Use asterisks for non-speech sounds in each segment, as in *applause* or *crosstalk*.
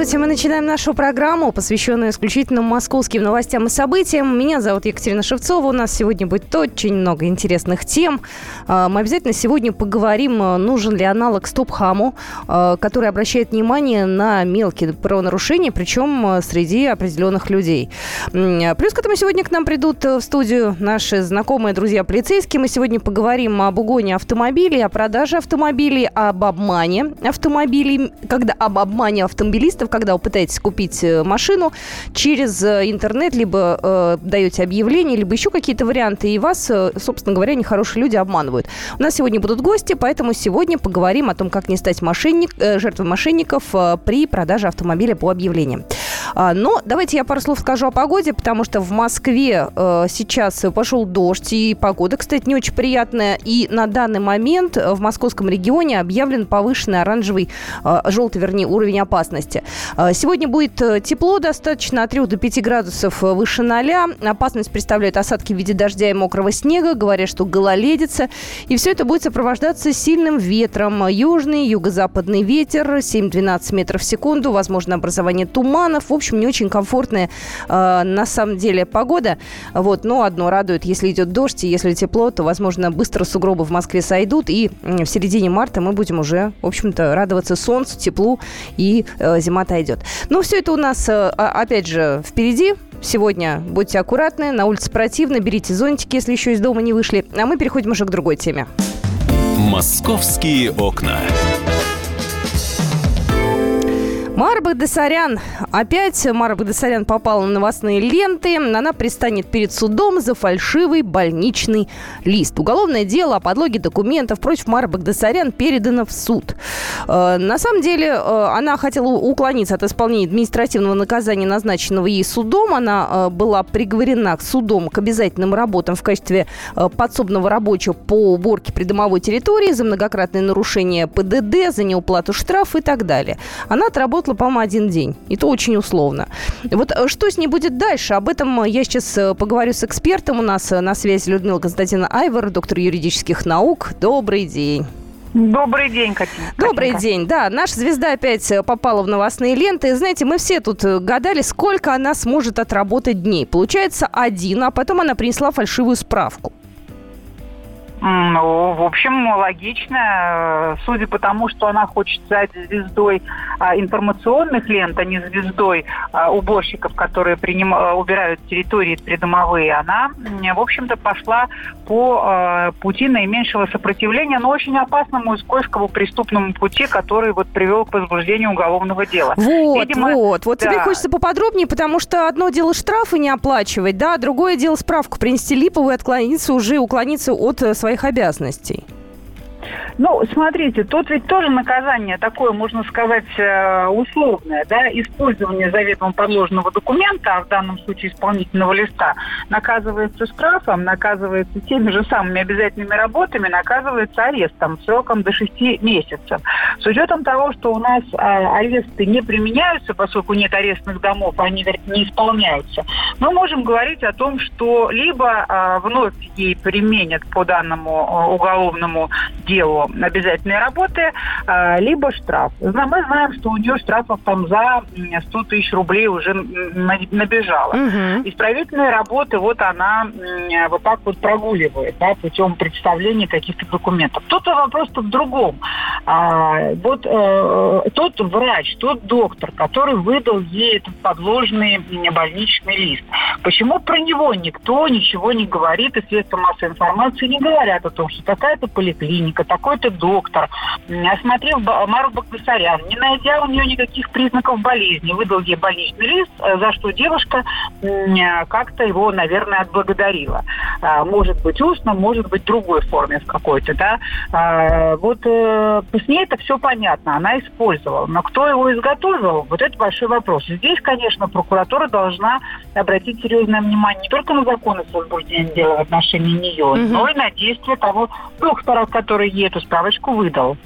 Здравствуйте, мы начинаем нашу программу, посвященную исключительно московским новостям и событиям. Меня зовут Екатерина Шевцова. У нас сегодня будет очень много интересных тем. А, мы обязательно сегодня поговорим, а, нужен ли аналог Стопхаму, а, который обращает внимание на мелкие правонарушения, причем среди определенных людей. Плюс к этому сегодня к нам придут в студию наши знакомые друзья полицейские. Мы сегодня поговорим об угоне автомобилей, о продаже автомобилей, об обмане автомобилей, когда об обмане автомобилистов когда вы пытаетесь купить э, машину через э, интернет, либо э, даете объявление, либо еще какие-то варианты, и вас, э, собственно говоря, нехорошие люди обманывают. У нас сегодня будут гости, поэтому сегодня поговорим о том, как не стать мошенник, э, жертвой мошенников э, при продаже автомобиля по объявлениям. А, но давайте я пару слов скажу о погоде, потому что в Москве э, сейчас пошел дождь, и погода, кстати, не очень приятная. И на данный момент в московском регионе объявлен повышенный оранжевый, э, желтый, вернее, уровень опасности. Э, сегодня будет тепло достаточно, от 3 до 5 градусов выше 0. Опасность представляют осадки в виде дождя и мокрого снега. Говорят, что гололедица. И все это будет сопровождаться сильным ветром. Южный, юго-западный ветер 7-12 метров в секунду. Возможно образование туманов. В общем, не очень комфортная э, на самом деле погода. Вот, но одно радует, если идет дождь и если тепло, то, возможно, быстро сугробы в Москве сойдут, и в середине марта мы будем уже, в общем-то, радоваться солнцу, теплу, и э, зима отойдет. Но все это у нас, э, опять же, впереди. Сегодня будьте аккуратны, на улице противно, берите зонтики, если еще из дома не вышли. А мы переходим уже к другой теме. «Московские окна». Мара Багдасарян. Опять Мара Багдасарян попала на новостные ленты. Она пристанет перед судом за фальшивый больничный лист. Уголовное дело о подлоге документов против Мары Багдасарян передано в суд. Э, на самом деле э, она хотела уклониться от исполнения административного наказания, назначенного ей судом. Она э, была приговорена к судом к обязательным работам в качестве подсобного рабочего по уборке придомовой территории за многократное нарушение ПДД, за неуплату штрафа и так далее. Она отработала работала, по-моему, один день. И то очень условно. Вот э, что с ней будет дальше? Об этом я сейчас э, поговорю с экспертом. У нас э, на связи Людмила Константина Айвар, доктор юридических наук. Добрый день. Добрый день, Катя. Добрый день, да. Наша звезда опять попала в новостные ленты. Знаете, мы все тут гадали, сколько она сможет отработать дней. Получается один, а потом она принесла фальшивую справку. Ну, в общем, логично. Судя по тому, что она хочет стать звездой а, информационных лент, а не звездой а, уборщиков, которые приним... А, убирают территории придомовые, она, в общем-то, пошла по пути наименьшего сопротивления, но очень опасному и скользкому преступному пути, который вот привел к возбуждению уголовного дела. Вот, Видимо, вот. Вот да. тебе хочется поподробнее, потому что одно дело штрафы не оплачивать, да, другое дело справку принести липовую отклониться уже, уклониться от э, своей своих обязанностей? Ну, смотрите, тут ведь тоже наказание такое, можно сказать, э, условное, да, использование заведомо подложного документа, а в данном случае исполнительного листа, наказывается штрафом, наказывается теми же самыми обязательными работами, наказывается арестом сроком до 6 месяцев. С учетом того, что у нас а, аресты не применяются, поскольку нет арестных домов, они не исполняются, мы можем говорить о том, что либо а, вновь ей применят по данному а, уголовному делу обязательные работы, а, либо штраф. Мы знаем, что у нее штрафов там за 100 тысяч рублей уже набежало. Угу. Исправительные работы, вот она вот так вот прогуливает, да, путем представления каких-то документов. Тут вопрос-то в другом. А, вот э, тот врач, тот доктор, который выдал ей этот подложный больничный лист, почему про него никто ничего не говорит, и средства массовой информации не говорят о том, что такая-то поликлиника, такой какой-то доктор, осмотрел Мару Багдасарян, не найдя у нее никаких признаков болезни, выдал ей больничный лист, э, за что девушка как-то его, наверное, отблагодарила. А, может быть устно, может быть другой форме в какой-то, да. А, вот э, с ней это все понятно, она использовала. Но кто его изготовил, вот это большой вопрос. Здесь, конечно, прокуратура должна обратить серьезное внимание не только на законность возбуждения дела в отношении нее, угу. но и на действия того доктора, который ей эту справочку выдал.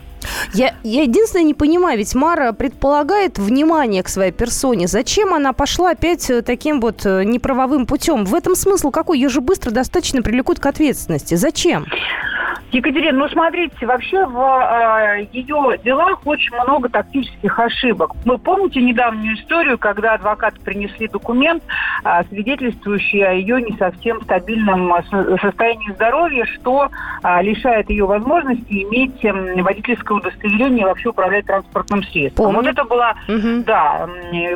Я, я единственное не понимаю, ведь Мара предполагает внимание к своей персоне. Зачем она пошла опять э, таким вот э, неправовым путем? В этом смысл какой? Ее же быстро достаточно привлекут к ответственности. Зачем? Екатерина, ну смотрите, вообще в э, ее делах очень много тактических ошибок. Вы помните недавнюю историю, когда адвокаты принесли документ, э, свидетельствующий о ее не совсем стабильном состоянии здоровья, что э, лишает ее возможности иметь э, водительское удостоверение и вообще управлять транспортным средством. Помню. Вот это было, угу. да,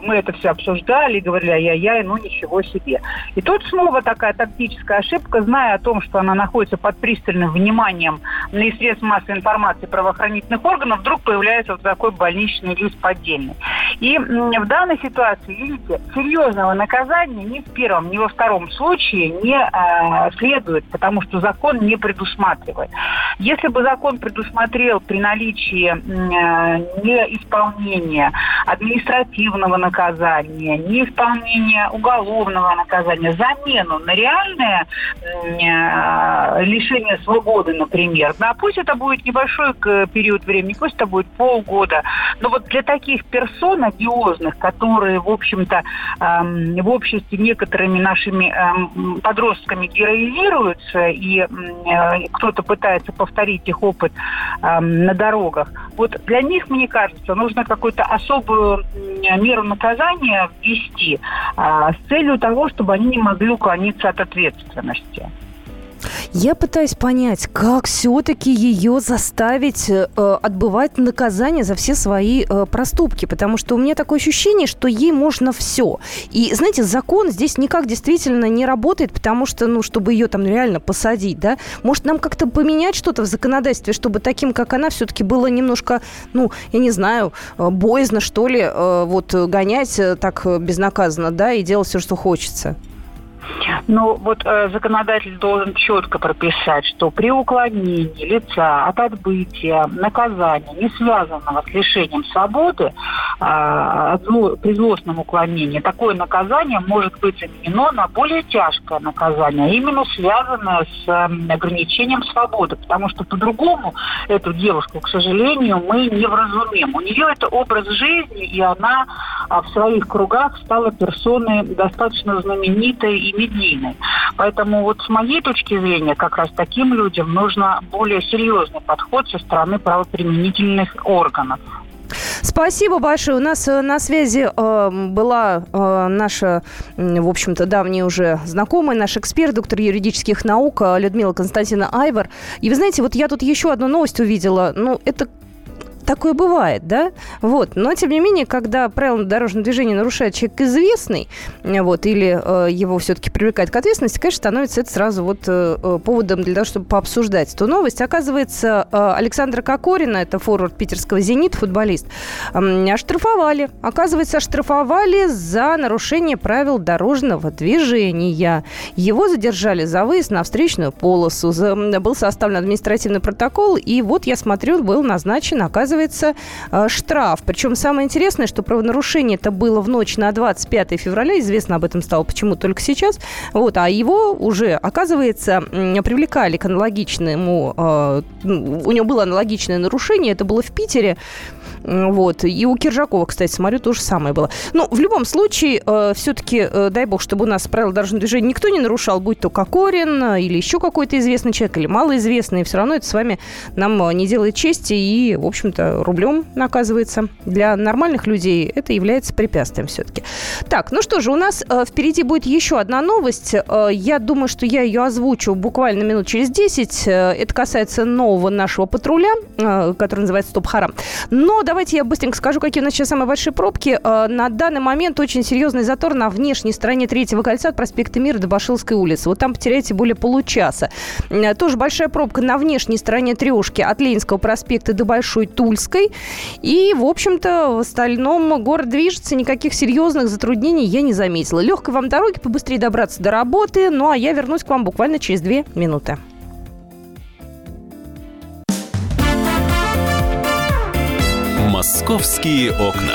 мы это все обсуждали, говорили, ай-яй-яй, ну ничего себе. И тут снова такая тактическая ошибка, зная о том, что она находится под пристальным вниманием вниманием на средств массовой информации правоохранительных органов вдруг появляется вот такой больничный лист поддельный. И в данной ситуации, видите, серьезного наказания ни в первом, ни во втором случае не э, следует, потому что закон не предусматривает. Если бы закон предусмотрел при наличии э, неисполнения административного наказания, неисполнения уголовного наказания, замену на реальное э, лишение свободы, например, например. Да, пусть это будет небольшой период времени, пусть это будет полгода. Но вот для таких персон одиозных, которые, в общем-то, эм, в обществе некоторыми нашими эм, подростками героизируются, и э, кто-то пытается повторить их опыт эм, на дорогах, вот для них, мне кажется, нужно какую-то особую меру наказания ввести э, с целью того, чтобы они не могли уклониться от ответственности. Я пытаюсь понять, как все-таки ее заставить э, отбывать наказание за все свои э, проступки, потому что у меня такое ощущение, что ей можно все. И, знаете, закон здесь никак действительно не работает, потому что, ну, чтобы ее там реально посадить, да, может нам как-то поменять что-то в законодательстве, чтобы таким, как она, все-таки было немножко, ну, я не знаю, э, боязно, что ли, э, вот гонять э, так безнаказанно, да, и делать все, что хочется. Ну, вот э, законодатель должен четко прописать, что при уклонении лица от отбытия наказания, не связанного с лишением свободы, э, при злостном уклонении, такое наказание может быть заменено на более тяжкое наказание, именно связанное с э, ограничением свободы, потому что по-другому эту девушку, к сожалению, мы не вразумим. У нее это образ жизни, и она э, в своих кругах стала персоной достаточно знаменитой и медийной. Поэтому вот с моей точки зрения, как раз таким людям нужно более серьезный подход со стороны правоприменительных органов. Спасибо большое. У нас э, на связи э, была э, наша, в общем-то, давняя уже знакомая, наш эксперт, доктор юридических наук э, Людмила Константина Айвар. И вы знаете, вот я тут еще одну новость увидела. Ну, это такое бывает, да? Вот. Но, тем не менее, когда правила дорожного движения нарушает человек известный, вот, или э, его все-таки привлекает к ответственности, конечно, становится это сразу вот э, э, поводом для того, чтобы пообсуждать эту новость. Оказывается, э, Александра Кокорина, это форвард питерского «Зенит», футболист, э, оштрафовали. Оказывается, оштрафовали за нарушение правил дорожного движения. Его задержали за выезд на встречную полосу. За, был составлен административный протокол, и вот я смотрю, был назначен, оказывается, оказывается, э, штраф. Причем самое интересное, что правонарушение это было в ночь на 25 февраля. Известно об этом стало почему только сейчас. Вот, а его уже, оказывается, привлекали к аналогичному... Э, у него было аналогичное нарушение. Это было в Питере. Вот. И у Киржакова, кстати, смотрю, то же самое было. Ну, в любом случае, э, все-таки, э, дай бог, чтобы у нас правила дорожного движения никто не нарушал, будь то Кокорин э, или еще какой-то известный человек, или малоизвестный, все равно это с вами нам э, не делает чести и, в общем-то, рублем наказывается. Для нормальных людей это является препятствием все-таки. Так, ну что же, у нас э, впереди будет еще одна новость. Э, я думаю, что я ее озвучу буквально минут через 10. Э, это касается нового нашего патруля, который называется «Стоп Харам». Но давайте я быстренько скажу, какие у нас сейчас самые большие пробки. На данный момент очень серьезный затор на внешней стороне третьего кольца от проспекта Мира до Башилской улицы. Вот там потеряете более получаса. Тоже большая пробка на внешней стороне трешки от Ленинского проспекта до Большой Тульской. И, в общем-то, в остальном город движется, никаких серьезных затруднений я не заметила. Легкой вам дороги, побыстрее добраться до работы. Ну, а я вернусь к вам буквально через две минуты. «Московские окна».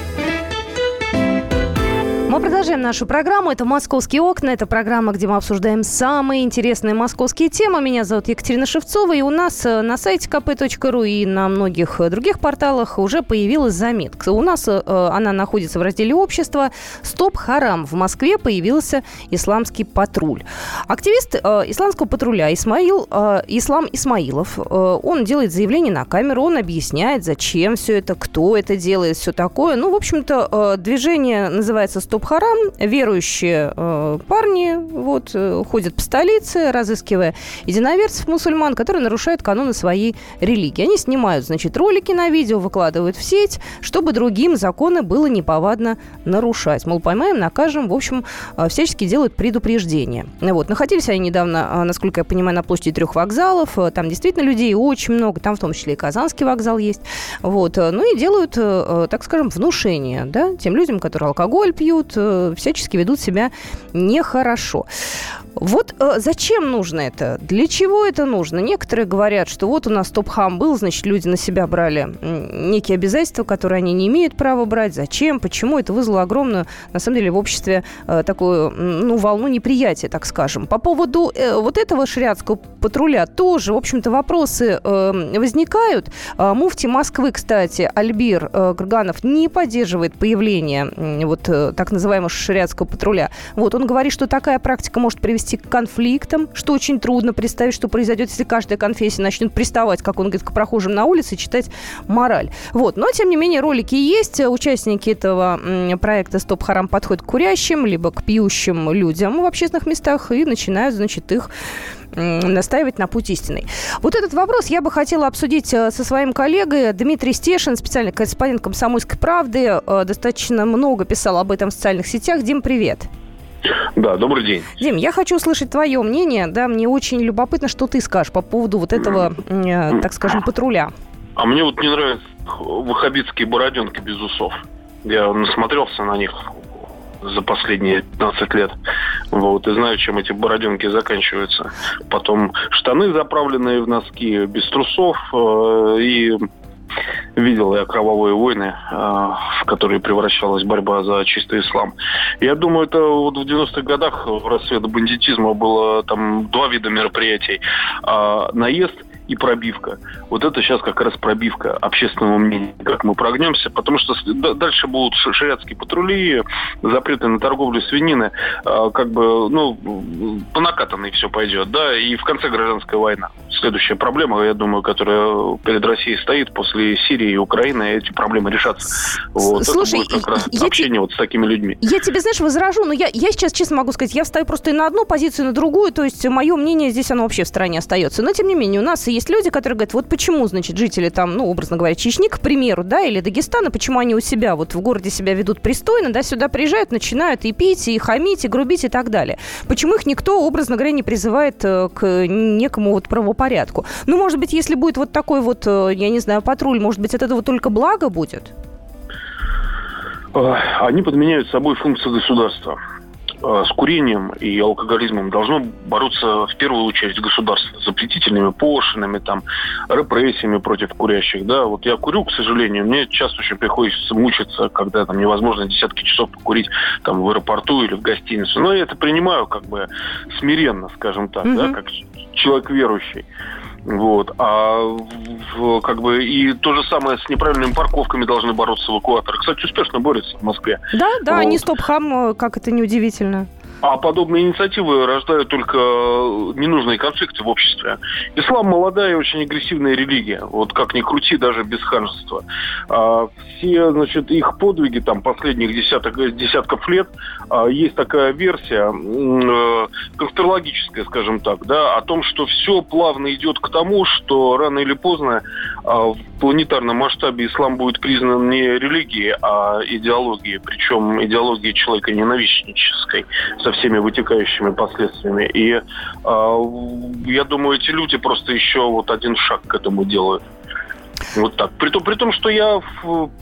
Продолжаем нашу программу. Это «Московские окна». Это программа, где мы обсуждаем самые интересные московские темы. Меня зовут Екатерина Шевцова. И у нас э, на сайте kp.ru и на многих э, других порталах уже появилась заметка. У нас э, она находится в разделе «Общество». «Стоп Харам». В Москве появился исламский патруль. Активист исламского патруля Исмаил, Ислам Исмаилов, он делает заявление на камеру, он объясняет, зачем все это, кто это делает, все такое. Ну, в общем-то, движение называется «Стоп Харам, верующие э, парни вот, э, ходят по столице, разыскивая единоверцев мусульман, которые нарушают каноны своей религии. Они снимают, значит, ролики на видео, выкладывают в сеть, чтобы другим законы было неповадно нарушать. Мол, поймаем, накажем, в общем, э, всячески делают предупреждения. Вот. Находились они недавно, э, насколько я понимаю, на площади трех вокзалов. Э, там действительно людей очень много, там в том числе и Казанский вокзал есть. Вот. Ну и делают, так скажем, внушение да, тем людям, которые алкоголь пьют, Э, всячески ведут себя нехорошо. Вот э, зачем нужно это? Для чего это нужно? Некоторые говорят, что вот у нас топ-хам был, значит, люди на себя брали некие обязательства, которые они не имеют права брать. Зачем? Почему? Это вызвало огромную, на самом деле, в обществе э, такую, ну, волну неприятия, так скажем. По поводу э, вот этого шариатского патруля тоже, в общем-то, вопросы э, возникают. Э, муфти Москвы, кстати, Альбир э, не поддерживает появление э, вот э, так называемого шариатского патруля. Вот, он говорит, что такая практика может привести к конфликтам, что очень трудно представить, что произойдет, если каждая конфессия начнет приставать, как он говорит, к прохожим на улице читать мораль. Вот. Но, тем не менее, ролики есть. Участники этого проекта «Стоп Харам» подходят к курящим, либо к пьющим людям в общественных местах и начинают, значит, их настаивать на путь истинный. Вот этот вопрос я бы хотела обсудить э, со своим коллегой Дмитрий Стешин, специальный корреспондент «Комсомольской правды». Э, достаточно много писал об этом в социальных сетях. Дим, привет. Да, добрый день. Дим, я хочу услышать твое мнение. Да, мне очень любопытно, что ты скажешь по поводу вот этого, э, так скажем, патруля. А мне вот не нравятся ваххабитские бороденки без усов. Я насмотрелся на них за последние 15 лет. Вот, и знаю, чем эти бороденки заканчиваются. Потом штаны, заправленные в носки, без трусов, э, и видел я кровавые войны, а, в которые превращалась борьба за чистый ислам. Я думаю, это вот в 90-х годах в рассвет бандитизма было там два вида мероприятий. А, наезд – и пробивка. Вот это сейчас как раз пробивка общественного мнения, как мы прогнемся, потому что дальше будут шариатские патрули, запреты на торговлю свинины, а, как бы, ну, по накатанной все пойдет, да, и в конце гражданская война. Следующая проблема, я думаю, которая перед Россией стоит после Сирии и Украины, эти проблемы решатся. Вот, Слушай, это будет как раз я общение те... вот с такими людьми. Я тебе, знаешь, возражу, но я, я сейчас честно могу сказать, я встаю просто и на одну позицию, и на другую, то есть мое мнение здесь, оно вообще в стороне остается. Но, тем не менее, у нас есть есть люди, которые говорят, вот почему, значит, жители там, ну, образно говоря, Чечни, к примеру, да, или Дагестана, почему они у себя вот в городе себя ведут пристойно, да, сюда приезжают, начинают и пить, и хамить, и грубить, и так далее. Почему их никто, образно говоря, не призывает э, к некому вот правопорядку? Ну, может быть, если будет вот такой вот, э, я не знаю, патруль, может быть, от этого только благо будет? Они подменяют собой функции государства. Э, с курением и алкоголизмом должно бороться в первую очередь государство запретительными пошлинами, там, репрессиями против курящих. Да, вот я курю, к сожалению, мне часто очень приходится мучиться, когда там невозможно десятки часов покурить там в аэропорту или в гостинице. Но я это принимаю как бы смиренно, скажем так, mm-hmm. да, как человек верующий. Вот. А в, как бы и то же самое с неправильными парковками должны бороться эвакуаторы. Кстати, успешно борются в Москве. Да, да, вот. они стоп-хам, как это неудивительно. А подобные инициативы рождают только ненужные конфликты в обществе. Ислам молодая и очень агрессивная религия. Вот как ни крути, даже без ханжества. А все, значит, их подвиги там последних десяток, десятков лет, а, есть такая версия, э, конспирологическая, скажем так, да, о том, что все плавно идет к тому, что рано или поздно а, в планетарном масштабе ислам будет признан не религией, а идеологией, причем идеологией человека ненавистнической, со всеми вытекающими последствиями. И э, я думаю, эти люди просто еще вот один шаг к этому делают. Вот так. При том, при том что я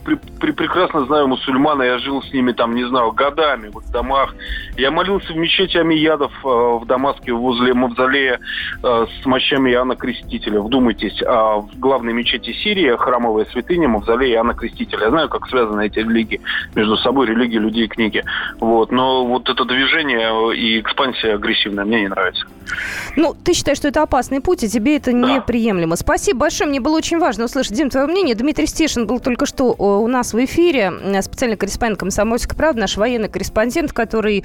при, при, прекрасно знаю мусульман, я жил с ними там, не знаю, годами вот, в домах. Я молился в мечети Амиядов э, в Дамаске возле мавзолея э, с мощами Иоанна Крестителя. Вдумайтесь, а в главной мечети Сирии храмовая святыня мавзолея Иоанна Крестителя. Я знаю, как связаны эти религии между собой, религии, людей и книги. Вот. Но вот это движение и экспансия агрессивная мне не нравится. Ну, ты считаешь, что это опасный путь, и тебе это да. неприемлемо. Спасибо большое, мне было очень важно услышать Дим, твое мнение. Дмитрий Стешин был только что э, у нас в эфире. Специальный корреспондент «Комсомольской правды», наш военный корреспондент, который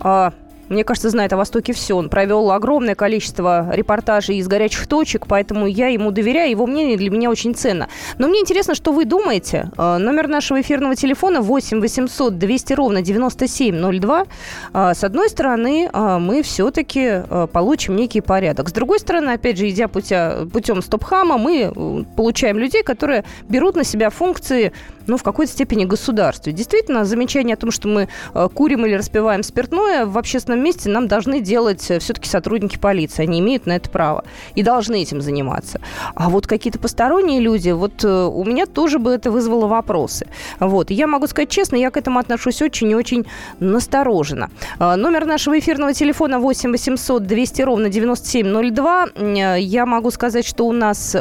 а, мне кажется, знает о Востоке все. Он провел огромное количество репортажей из горячих точек, поэтому я ему доверяю, его мнение для меня очень ценно. Но мне интересно, что вы думаете. Э, номер нашего эфирного телефона 8 800 200 ровно 9702. Э, с одной стороны, э, мы все-таки получим некий порядок. С другой стороны, опять же, идя путя, путем стоп-хама, мы получаем людей, которые берут на себя функции ну, в какой-то степени государстве. Действительно, замечание о том, что мы курим или распиваем спиртное в общественном месте нам должны делать э, все-таки сотрудники полиции. Они имеют на это право и должны этим заниматься. А вот какие-то посторонние люди, вот э, у меня тоже бы это вызвало вопросы. Вот. Я могу сказать честно, я к этому отношусь очень и очень настороженно. Номер нашего эфирного телефона 8 800 200 ровно 9702. Э, я могу сказать, что у нас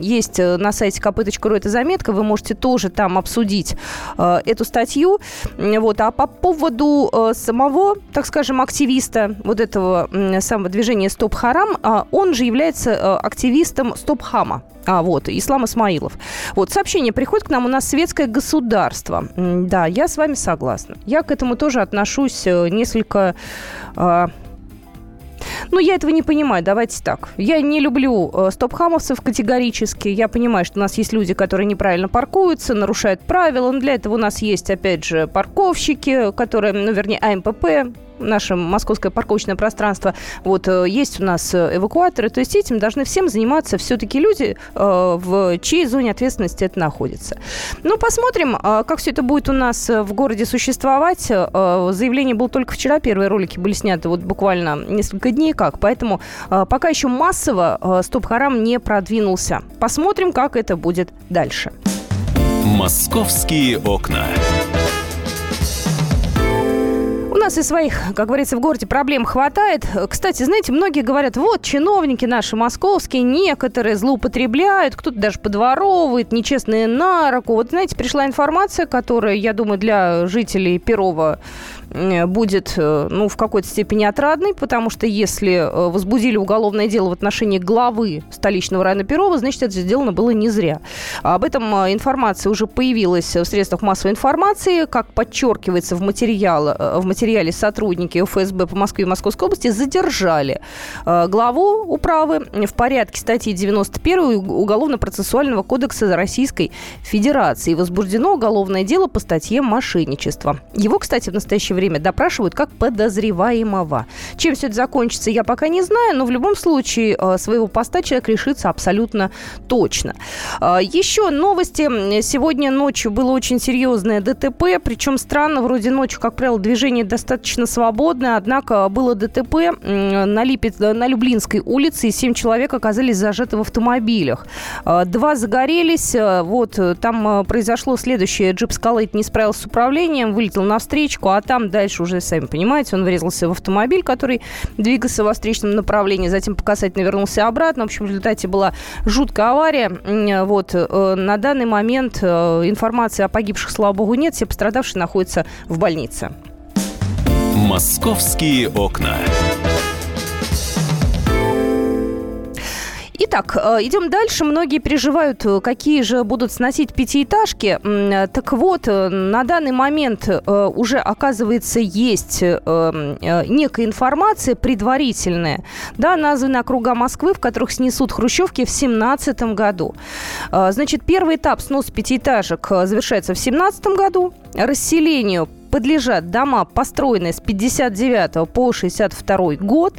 есть на сайте kp.ru эта заметка, вы можете тоже там обсудить эту статью. Вот. А по поводу самого, так скажем, активиста вот этого самого движения «Стоп Харам», а, он же является э, активистом «Стоп Хама». А, вот, Ислам Исмаилов. Вот, сообщение приходит к нам, у нас светское государство. Да, я с вами согласна. Я к этому тоже отношусь э, несколько... А, ну, я этого не понимаю, давайте так. Я не люблю э, стоп-хамовцев категорически. Я понимаю, что у нас есть люди, которые неправильно паркуются, нарушают правила. Но для этого у нас есть, опять же, парковщики, которые, ну, вернее, АМПП, наше московское парковочное пространство, вот э, есть у нас э, эвакуаторы, то есть этим должны всем заниматься все-таки люди, э, в чьей зоне ответственности это находится. Ну, посмотрим, как все это будет у нас в городе существовать. Заявление было только вчера, первые ролики были сняты вот буквально несколько дней как, поэтому пока еще массово стоп-харам не продвинулся. Посмотрим, как это будет дальше. Московские окна нас и своих, как говорится, в городе проблем хватает. Кстати, знаете, многие говорят, вот, чиновники наши московские, некоторые злоупотребляют, кто-то даже подворовывает, нечестные на руку. Вот, знаете, пришла информация, которая, я думаю, для жителей Перова Э, будет э, ну, в какой-то степени отрадной, потому что если э, возбудили уголовное дело в отношении главы столичного района Перова, значит, это сделано было не зря. Об этом информация уже появилась в средствах массовой информации. Как подчеркивается в, материал, в материале сотрудники ФСБ по Москве и Московской области задержали главу управы в порядке статьи 91 Уголовно-процессуального кодекса Российской Федерации. Возбуждено уголовное дело по статье мошенничества. Его, кстати, в настоящее время время допрашивают как подозреваемого. Чем все это закончится, я пока не знаю, но в любом случае э, своего поста человек решится абсолютно точно. Э, еще новости. Сегодня ночью было очень серьезное ДТП, причем странно, вроде ночью, как правило, движение достаточно свободное, однако было ДТП на, Липец, на Люблинской улице, и семь человек оказались зажаты в автомобилях. Э, два загорелись, вот там произошло следующее. Джип Скалейт не справился с управлением, вылетел на встречку, а там дальше уже, сами понимаете, он врезался в автомобиль, который двигался во встречном направлении, затем по касательно вернулся обратно. В общем, в результате была жуткая авария. Вот. Э, на данный момент э, информации о погибших, слава богу, нет. Все пострадавшие находятся в больнице. «Московские окна». Итак, идем дальше. Многие переживают, какие же будут сносить пятиэтажки. Так вот, на данный момент уже, оказывается, есть некая информация предварительная, да, названы округа Москвы, в которых снесут хрущевки в 2017 году. Значит, первый этап снос пятиэтажек завершается в 2017 году. Расселению подлежат дома, построенные с 59 по 62 год.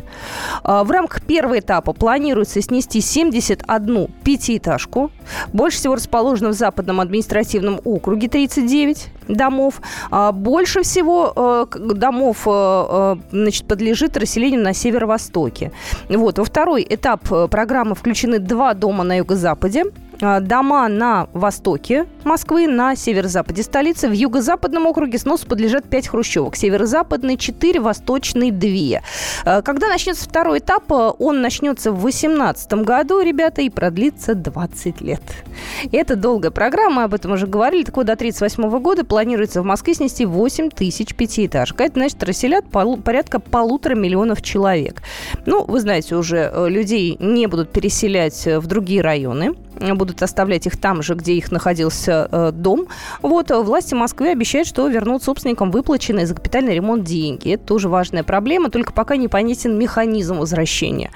А, в рамках первого этапа планируется снести 71 пятиэтажку. Больше всего расположено в Западном административном округе 39 домов. А, больше всего э, домов э, э, значит, подлежит расселению на северо-востоке. Вот. Во второй этап программы включены два дома на юго-западе. А, дома на востоке Москвы, на северо-западе столицы. В юго-западном округе сносу подлежат 5 хрущевок. Северо-западный 4, восточный 2. А, когда начнется второй этап, он начнется в 2018 году, ребята, и продлится 20 лет. Это долгая программа, мы об этом уже говорили. Так вот, до 1938 года планируется в Москве снести 8 тысяч пятиэтажек. Это, значит, расселят полу- порядка полутора миллионов человек. Ну, вы знаете, уже э, людей не будут переселять в другие районы будут оставлять их там же, где их находился э, дом. Вот э, власти Москвы обещают, что вернут собственникам выплаченные за капитальный ремонт деньги. Это тоже важная проблема, только пока непонятен механизм возвращения.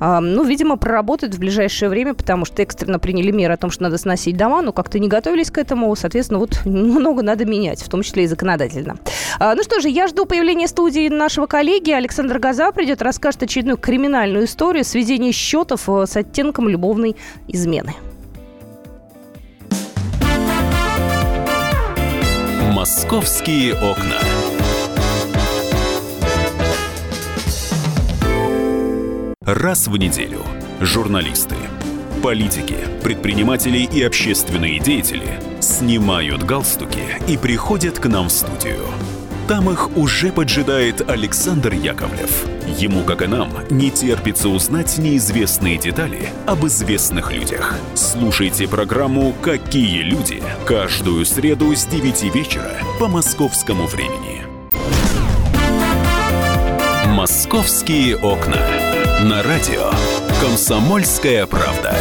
Э, ну, видимо, проработают в ближайшее время, потому что экстренно приняли меры о том, что надо сносить дома, но как-то не готовились к этому, соответственно, вот *laughs* много надо менять, в том числе и законодательно. Э, ну что же, я жду появления студии нашего коллеги. Александр Газа придет, расскажет очередную криминальную историю сведения счетов э, с оттенком любовной измены. Московские окна. Раз в неделю журналисты, политики, предприниматели и общественные деятели снимают галстуки и приходят к нам в студию. Там их уже поджидает Александр Яковлев. Ему, как и нам, не терпится узнать неизвестные детали об известных людях. Слушайте программу «Какие люди» каждую среду с 9 вечера по московскому времени. «Московские окна». На радио «Комсомольская правда».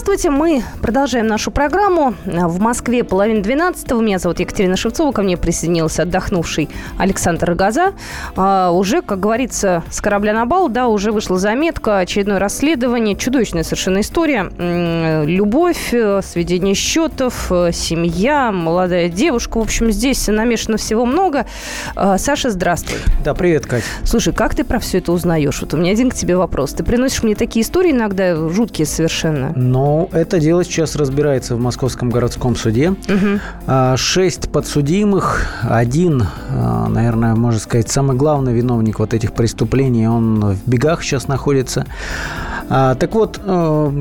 Здравствуйте, мы продолжаем нашу программу. В Москве половина двенадцатого. Меня зовут Екатерина Шевцова. Ко мне присоединился отдохнувший Александр Рогоза. А, уже, как говорится, с корабля на бал, да, уже вышла заметка, очередное расследование. Чудовищная совершенно история. Любовь, э, сведение счетов, э, семья, молодая девушка. В общем, здесь намешано всего много. А, Саша, здравствуй. Да, привет, Катя. Слушай, как ты про все это узнаешь? Вот у меня один к тебе вопрос. Ты приносишь мне такие истории иногда жуткие совершенно. Но ну, это дело сейчас разбирается в Московском городском суде. Угу. Шесть подсудимых, один, а, наверное, можно сказать, самый главный виновник вот этих преступлений, он в бегах сейчас находится. А, так вот, э,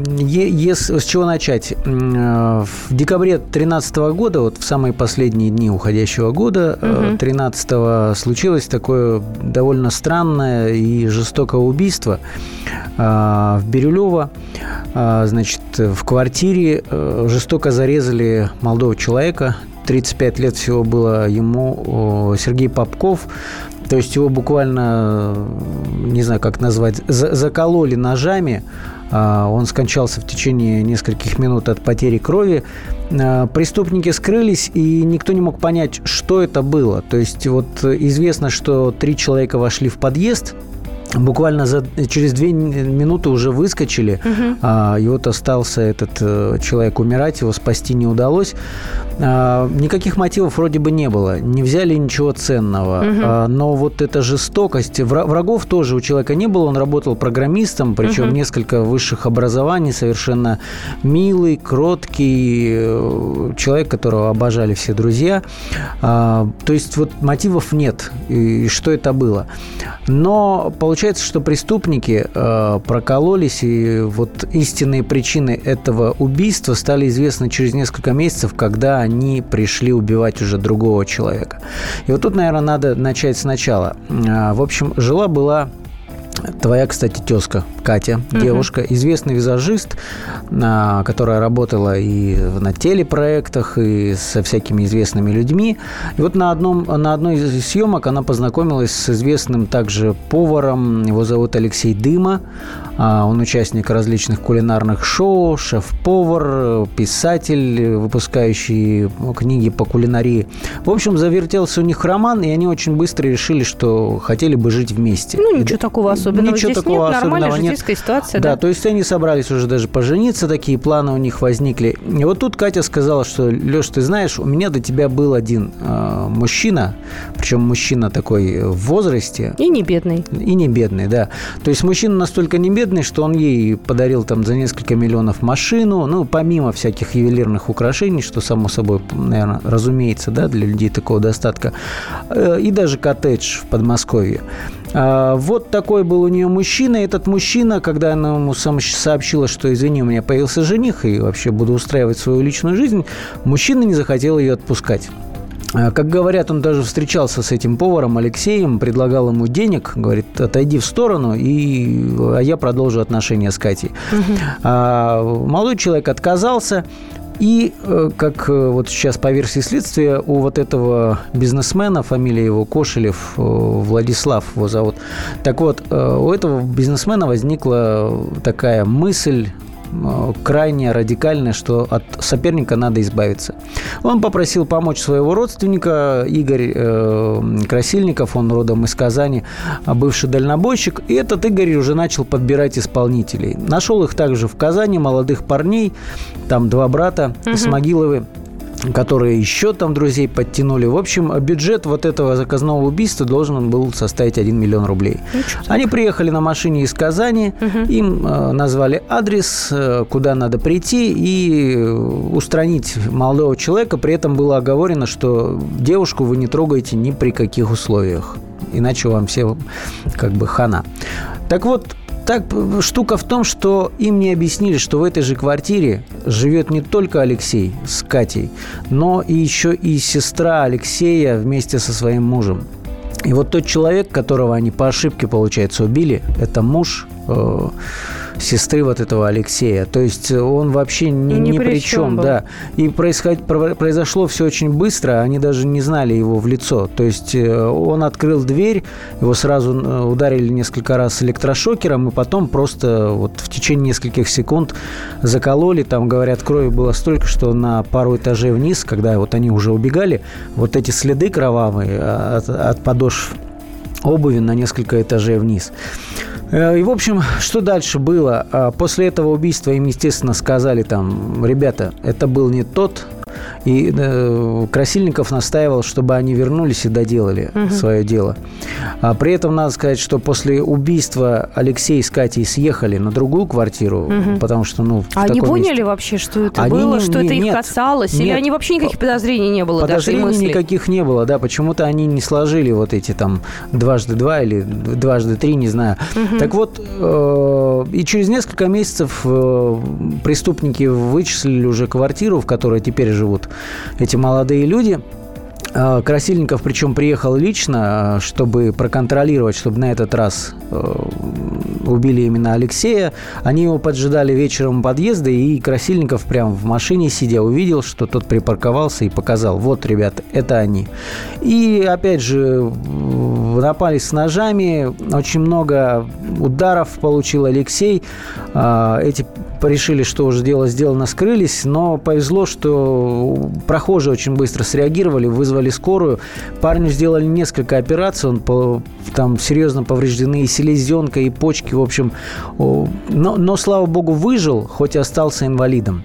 с чего начать? Э, в декабре 2013 года, вот в самые последние дни уходящего года, угу. 13 случилось такое довольно странное и жестокое убийство в Бирюлево. Значит, в квартире жестоко зарезали молодого человека, 35 лет всего было ему, Сергей Попков. То есть его буквально, не знаю, как назвать, закололи ножами. А, он скончался в течение нескольких минут от потери крови. А, преступники скрылись, и никто не мог понять, что это было. То есть вот известно, что три человека вошли в подъезд – буквально за, через две минуты уже выскочили, угу. а, и вот остался этот э, человек умирать, его спасти не удалось. А, никаких мотивов вроде бы не было, не взяли ничего ценного, угу. а, но вот эта жестокость, врагов тоже у человека не было, он работал программистом, причем угу. несколько высших образований, совершенно милый, кроткий э, человек, которого обожали все друзья. А, то есть вот мотивов нет, и что это было. Но получается, что преступники э, прокололись, и вот истинные причины этого убийства стали известны через несколько месяцев, когда они пришли убивать уже другого человека. И вот тут, наверное, надо начать сначала. Э, в общем, жила-была Твоя, кстати, тезка Катя, угу. девушка, известный визажист, а, которая работала и на телепроектах, и со всякими известными людьми. И вот на, одном, на одной из съемок она познакомилась с известным также поваром. Его зовут Алексей Дыма. А, он участник различных кулинарных шоу, шеф-повар, писатель, выпускающий книги по кулинарии. В общем, завертелся у них роман, и они очень быстро решили, что хотели бы жить вместе. Ну, ничего такого особенного ничего здесь такого нет, особенного житейская нет. ситуация, да? да? то есть они собрались уже даже пожениться, такие планы у них возникли. И вот тут Катя сказала, что, Леш, ты знаешь, у меня до тебя был один э, мужчина, причем мужчина такой в возрасте. И не бедный. И не бедный, да. То есть мужчина настолько не бедный, что он ей подарил там за несколько миллионов машину, ну, помимо всяких ювелирных украшений, что, само собой, наверное, разумеется, да, для людей такого достатка, э, и даже коттедж в Подмосковье. А, Вот такой был у нее мужчина. Этот мужчина, когда она ему сообщила, что, извини, у меня появился жених, и вообще буду устраивать свою личную жизнь, мужчина не захотел ее отпускать. А, Как говорят, он даже встречался с этим поваром Алексеем, предлагал ему денег, говорит, отойди в сторону, и, а я продолжу отношения с Катей. А молодой человек отказался, и, э, как э, вот сейчас по версии следствия, у вот этого бизнесмена, фамилия его Кошелев, э, Владислав его зовут, так вот, у этого бизнесмена возникла такая мысль, крайне радикальная, что от соперника надо избавиться. Он попросил помочь своего родственника Игорь э, Красильников, он родом из Казани, а бывший дальнобойщик, и этот Игорь уже начал подбирать исполнителей. Нашел их также в Казани, молодых парней, там два брата, Исмагиловы, которые еще там друзей подтянули. В общем, бюджет вот этого заказного убийства должен был составить 1 миллион рублей. Они приехали на машине из Казани, им э, назвали адрес, э, куда надо прийти и устранить молодого человека. При этом было оговорено, что девушку вы не трогаете ни при каких условиях. Иначе вам все как бы хана. Так вот, так штука в том, что им не объяснили, что в этой же квартире живет не только Алексей с Катей, но и еще и сестра Алексея вместе со своим мужем. И вот тот человек, которого они по ошибке, получается, убили, это муж э, сестры вот этого Алексея. То есть он вообще ни, Ни ни при при чем чем, был. да. И происход- про- произошло все очень быстро, они даже не знали его в лицо. То есть э, он открыл дверь, его сразу э, ударили несколько раз электрошокером, и потом просто вот в течение нескольких секунд закололи. Там, говорят, крови было столько, что на пару этажей вниз, когда вот они уже убегали, вот эти следы кровавые э, от, от подошв обуви на несколько этажей вниз. Э, И, в общем, что дальше было? А, После этого убийства им, естественно, сказали там, ребята, это был не тот, и э, Красильников настаивал, чтобы они вернулись и доделали свое дело. А при этом надо сказать, что после убийства Алексей с Катей съехали на другую квартиру, потому что, ну, в А они поняли месте- вообще, что это Они было, не- что не- это их нет, касалось? Или нет. они вообще никаких подозрений не было даже Подозрений мыслей? никаких не было, да, почему-то они не сложили вот эти там дважды два или дважды три, не знаю. Так вот, э, и через несколько месяцев э, преступники вычислили уже квартиру, в которой теперь живут эти молодые люди. Э, Красильников, причем, приехал лично, э, чтобы проконтролировать, чтобы на этот раз э, убили именно Алексея. Они его поджидали вечером у подъезда, и Красильников прям в машине сидя увидел, что тот припарковался и показал, вот, ребята, это они. И, опять же, напали с ножами, очень много ударов получил Алексей. А, Эти решили, что уже дело сделано, скрылись, но повезло, что прохожие очень быстро среагировали, вызвали скорую. Парню сделали несколько операций, он по- там серьезно повреждены и селезенка, и почки, в общем. Но, но, слава богу, выжил, хоть и остался инвалидом.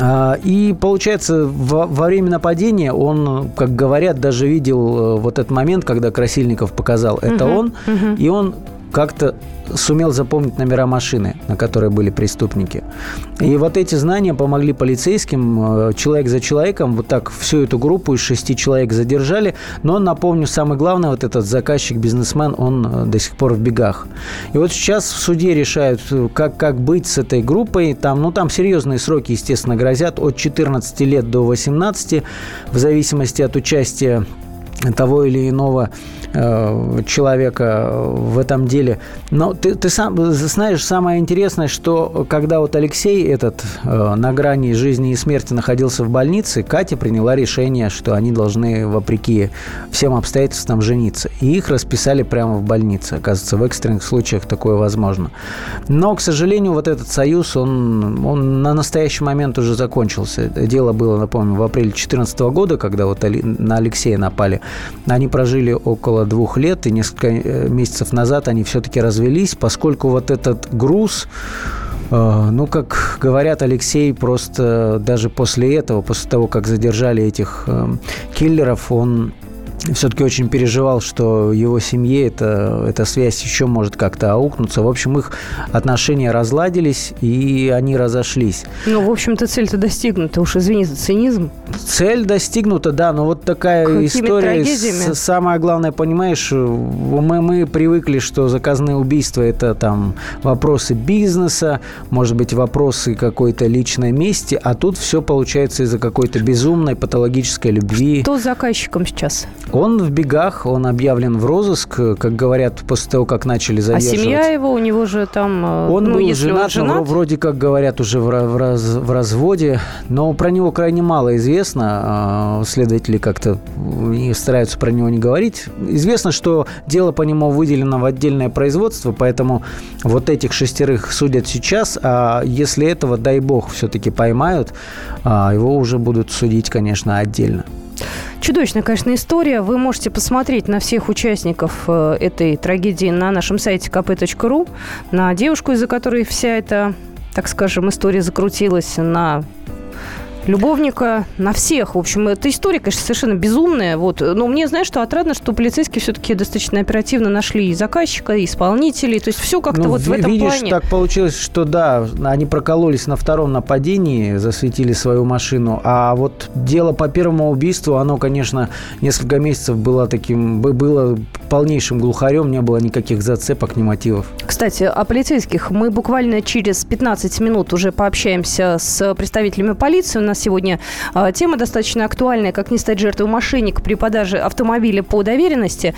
А, И получается, во, время нападения он, как говорят, даже видел э, вот этот момент, когда Красильников показал, это он, и он как-то сумел запомнить номера машины, на которой были преступники. И вот эти знания помогли полицейским, э, человек за человеком, вот так всю эту группу из шести человек задержали. Но, напомню, самое главное, вот этот заказчик-бизнесмен, он э, до сих пор в бегах. И вот сейчас в суде решают, э, как, как быть с этой группой. Там, ну, там серьезные сроки, естественно, грозят от 14 лет до 18, в зависимости от участия того или иного э, человека в этом деле. Но ты, ты сам знаешь, самое интересное, что когда вот Алексей этот э, на грани жизни и смерти находился в больнице, Катя приняла решение, что они должны, вопреки всем обстоятельствам, жениться. И их расписали прямо в больнице. Оказывается, в экстренных случаях такое возможно. Но, к сожалению, вот этот союз, он, он на настоящий момент уже закончился. Дело было, напомню, в апреле 2014 года, когда вот на Алексея напали. Они прожили около двух лет, и несколько э, месяцев назад они все-таки развелись, поскольку вот этот груз э, ну, как говорят, Алексей просто даже после этого, после того, как задержали этих э, киллеров, он все-таки очень переживал, что его семье это, эта связь еще может как-то аукнуться. В общем, их отношения разладились, и они разошлись. Ну, в общем-то, цель-то достигнута. Уж извини за цинизм. Цель достигнута, да, но вот такая Какими история. С, самое главное, понимаешь, мы, мы привыкли, что заказные убийства – это там вопросы бизнеса, может быть, вопросы какой-то личной мести, а тут все получается из-за какой-то безумной патологической любви. Кто заказчиком сейчас? Он в бегах, он объявлен в розыск, как говорят, после того, как начали задерживать. А семья его, у него же там... Э, он ну, был женат, он женат, вроде как говорят уже в, в, раз, в разводе, но про него крайне мало известно. А, следователи как-то стараются про него не говорить. Известно, что дело по нему выделено в отдельное производство, поэтому вот этих шестерых судят сейчас, а если этого, дай бог, все-таки поймают, а, его уже будут судить, конечно, отдельно. Чудовищная, конечно, история. Вы можете посмотреть на всех участников э, этой трагедии на нашем сайте kp.ru, на девушку, из-за которой вся эта, так скажем, история закрутилась, на любовника, на всех. В общем, эта история, конечно, совершенно безумная. Вот. Но мне, знаешь, что отрадно, что полицейские все-таки достаточно оперативно нашли и заказчика, и исполнителей. То есть все как-то ну, вот в этом видишь, плане. так получилось, что да, они прокололись на втором нападении, засветили свою машину. А вот дело по первому убийству, оно, конечно, несколько месяцев было таким, было полнейшим глухарем, не было никаких зацепок, ни мотивов. Кстати, о полицейских. Мы буквально через 15 минут уже пообщаемся с представителями полиции. Нас сегодня э, тема достаточно актуальная, как не стать жертвой мошенника при продаже автомобиля по доверенности.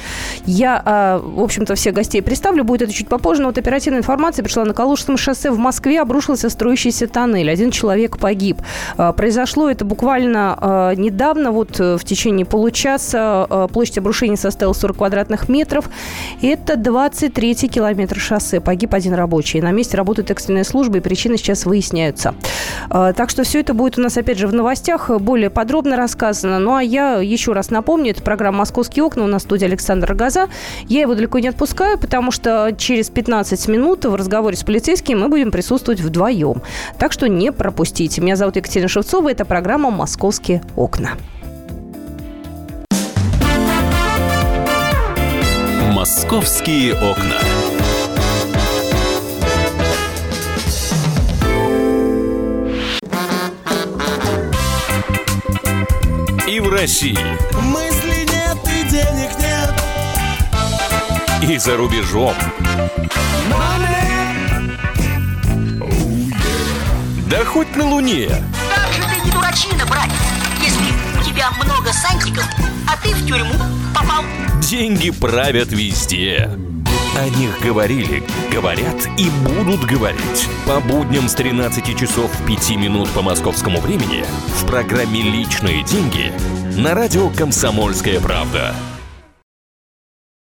Я, э, в общем-то, всех гостей представлю, будет это чуть попозже, но вот оперативная информация пришла на Калужском шоссе в Москве, обрушился строящийся тоннель, один человек погиб. Э, произошло это буквально недавно, вот э, в течение получаса, площадь обрушения составила 40 квадратных метров, это 23 километр шоссе, погиб один рабочий. На месте работает экстренная служба, и причины сейчас выясняются. Так что все это будет у нас опять же, в новостях более подробно рассказано. Ну, а я еще раз напомню, это программа «Московские окна». У нас в студии Александр Газа. Я его далеко не отпускаю, потому что через 15 минут в разговоре с полицейским мы будем присутствовать вдвоем. Так что не пропустите. Меня зовут Екатерина Шевцова. Это программа «Московские окна». «Московские окна». И в России. Мысли нет и денег нет. И за рубежом. Да хоть на Луне. Как же ты не дурачина, братец, если у тебя много сантиков, а ты в тюрьму попал. Деньги правят везде. О них говорили, говорят и будут говорить. По будням с 13 часов 5 минут по московскому времени в программе «Личные деньги» на радио «Комсомольская правда».